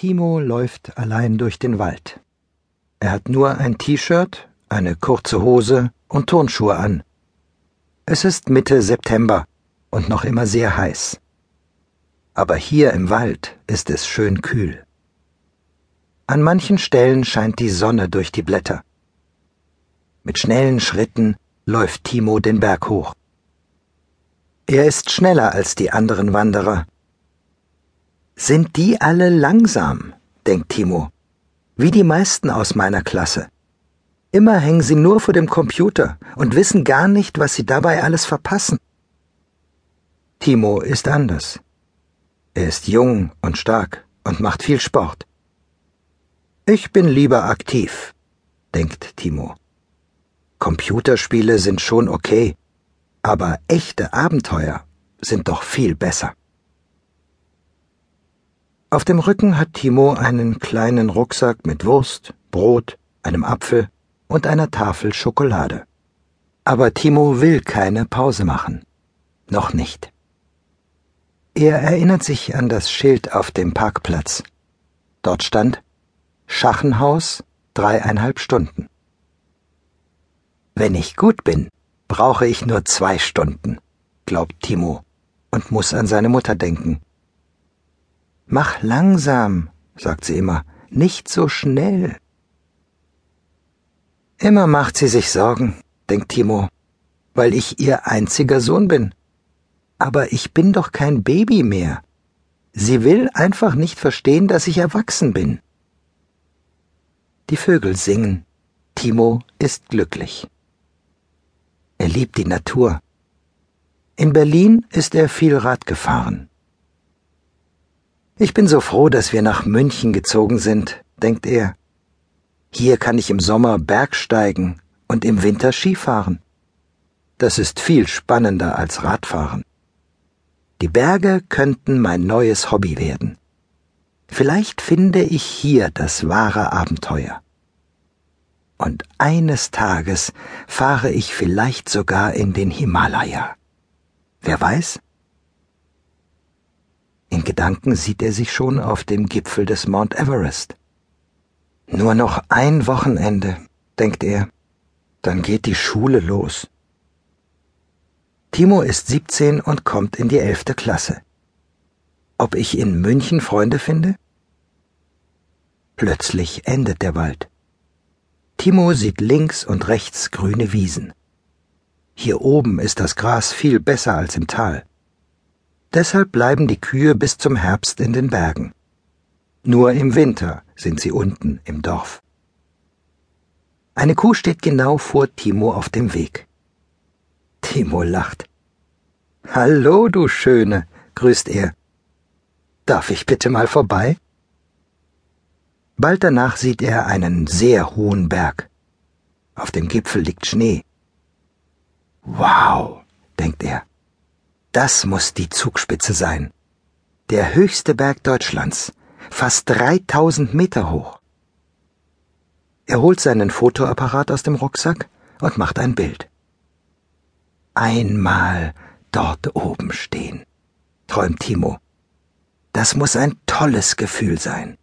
Timo läuft allein durch den Wald. Er hat nur ein T-Shirt, eine kurze Hose und Turnschuhe an. Es ist Mitte September und noch immer sehr heiß. Aber hier im Wald ist es schön kühl. An manchen Stellen scheint die Sonne durch die Blätter. Mit schnellen Schritten läuft Timo den Berg hoch. Er ist schneller als die anderen Wanderer sind die alle langsam, denkt Timo, wie die meisten aus meiner Klasse. Immer hängen sie nur vor dem Computer und wissen gar nicht, was sie dabei alles verpassen. Timo ist anders. Er ist jung und stark und macht viel Sport. Ich bin lieber aktiv, denkt Timo. Computerspiele sind schon okay, aber echte Abenteuer sind doch viel besser. Auf dem Rücken hat Timo einen kleinen Rucksack mit Wurst, Brot, einem Apfel und einer Tafel Schokolade. Aber Timo will keine Pause machen. Noch nicht. Er erinnert sich an das Schild auf dem Parkplatz. Dort stand Schachenhaus dreieinhalb Stunden. Wenn ich gut bin, brauche ich nur zwei Stunden, glaubt Timo und muss an seine Mutter denken Mach langsam, sagt sie immer, nicht so schnell. Immer macht sie sich Sorgen, denkt Timo, weil ich ihr einziger Sohn bin. Aber ich bin doch kein Baby mehr. Sie will einfach nicht verstehen, dass ich erwachsen bin. Die Vögel singen. Timo ist glücklich. Er liebt die Natur. In Berlin ist er viel Rad gefahren. Ich bin so froh, dass wir nach München gezogen sind, denkt er. Hier kann ich im Sommer Bergsteigen und im Winter Skifahren. Das ist viel spannender als Radfahren. Die Berge könnten mein neues Hobby werden. Vielleicht finde ich hier das wahre Abenteuer. Und eines Tages fahre ich vielleicht sogar in den Himalaya. Wer weiß? In Gedanken sieht er sich schon auf dem Gipfel des Mount Everest. Nur noch ein Wochenende, denkt er, dann geht die Schule los. Timo ist 17 und kommt in die elfte Klasse. Ob ich in München Freunde finde? Plötzlich endet der Wald. Timo sieht links und rechts grüne Wiesen. Hier oben ist das Gras viel besser als im Tal. Deshalb bleiben die Kühe bis zum Herbst in den Bergen. Nur im Winter sind sie unten im Dorf. Eine Kuh steht genau vor Timo auf dem Weg. Timo lacht. Hallo, du Schöne, grüßt er. Darf ich bitte mal vorbei? Bald danach sieht er einen sehr hohen Berg. Auf dem Gipfel liegt Schnee. Wow, denkt er. Das muss die Zugspitze sein. Der höchste Berg Deutschlands, fast 3000 Meter hoch. Er holt seinen Fotoapparat aus dem Rucksack und macht ein Bild. Einmal dort oben stehen, träumt Timo. Das muss ein tolles Gefühl sein.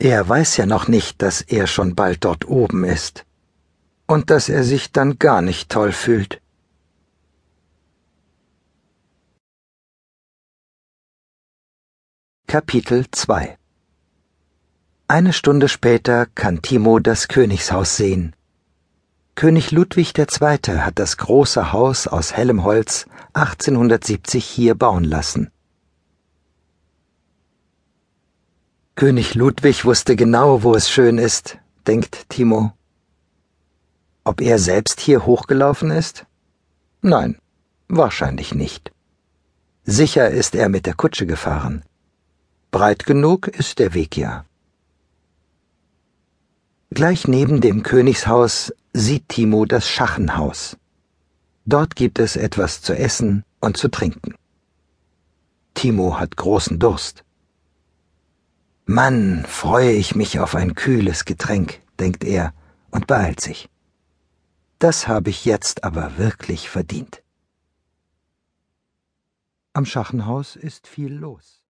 Er weiß ja noch nicht, dass er schon bald dort oben ist und dass er sich dann gar nicht toll fühlt. Kapitel 2 Eine Stunde später kann Timo das Königshaus sehen. König Ludwig II. hat das große Haus aus hellem Holz 1870 hier bauen lassen. König Ludwig wusste genau, wo es schön ist, denkt Timo. Ob er selbst hier hochgelaufen ist? Nein, wahrscheinlich nicht. Sicher ist er mit der Kutsche gefahren. Breit genug ist der Weg ja. Gleich neben dem Königshaus sieht Timo das Schachenhaus. Dort gibt es etwas zu essen und zu trinken. Timo hat großen Durst. Mann, freue ich mich auf ein kühles Getränk, denkt er und beeilt sich. Das habe ich jetzt aber wirklich verdient. Am Schachenhaus ist viel los.